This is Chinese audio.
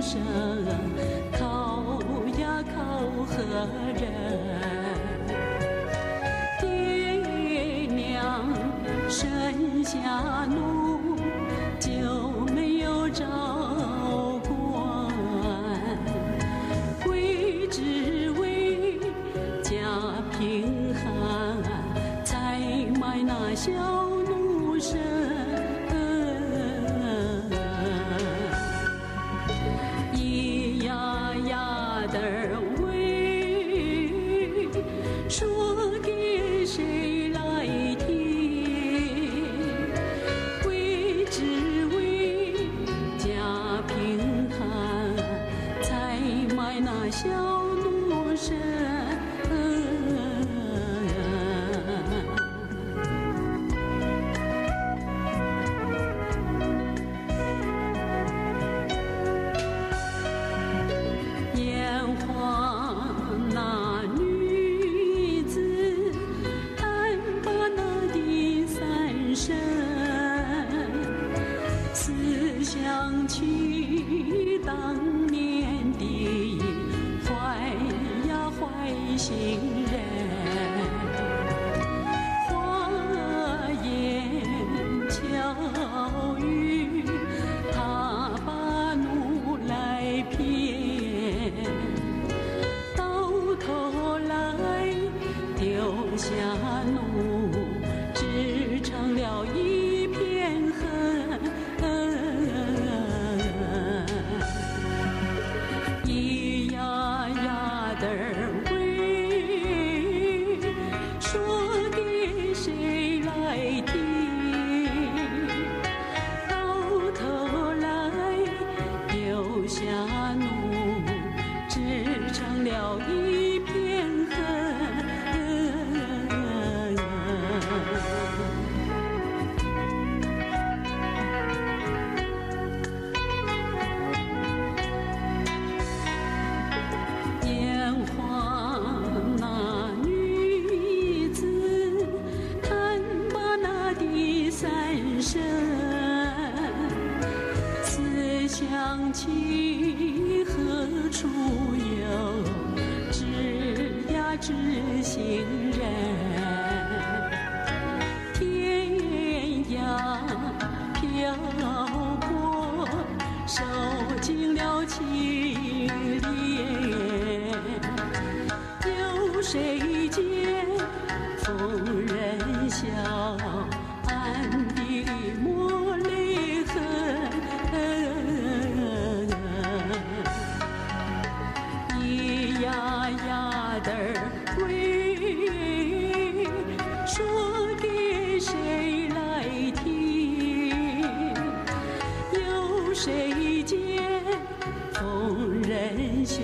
生，考呀考何人？爹娘生下奴，就没有照管，为只为家贫寒，才卖那小小奴身。眼花那女子，看罢那第三声，思想起当年的呀坏心人。花言巧语，他把奴来骗，到头来丢下奴，只成了一下奴，织成了一知心人？天涯漂泊，受尽了凄怜。有谁谁见逢人笑？